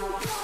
Bye.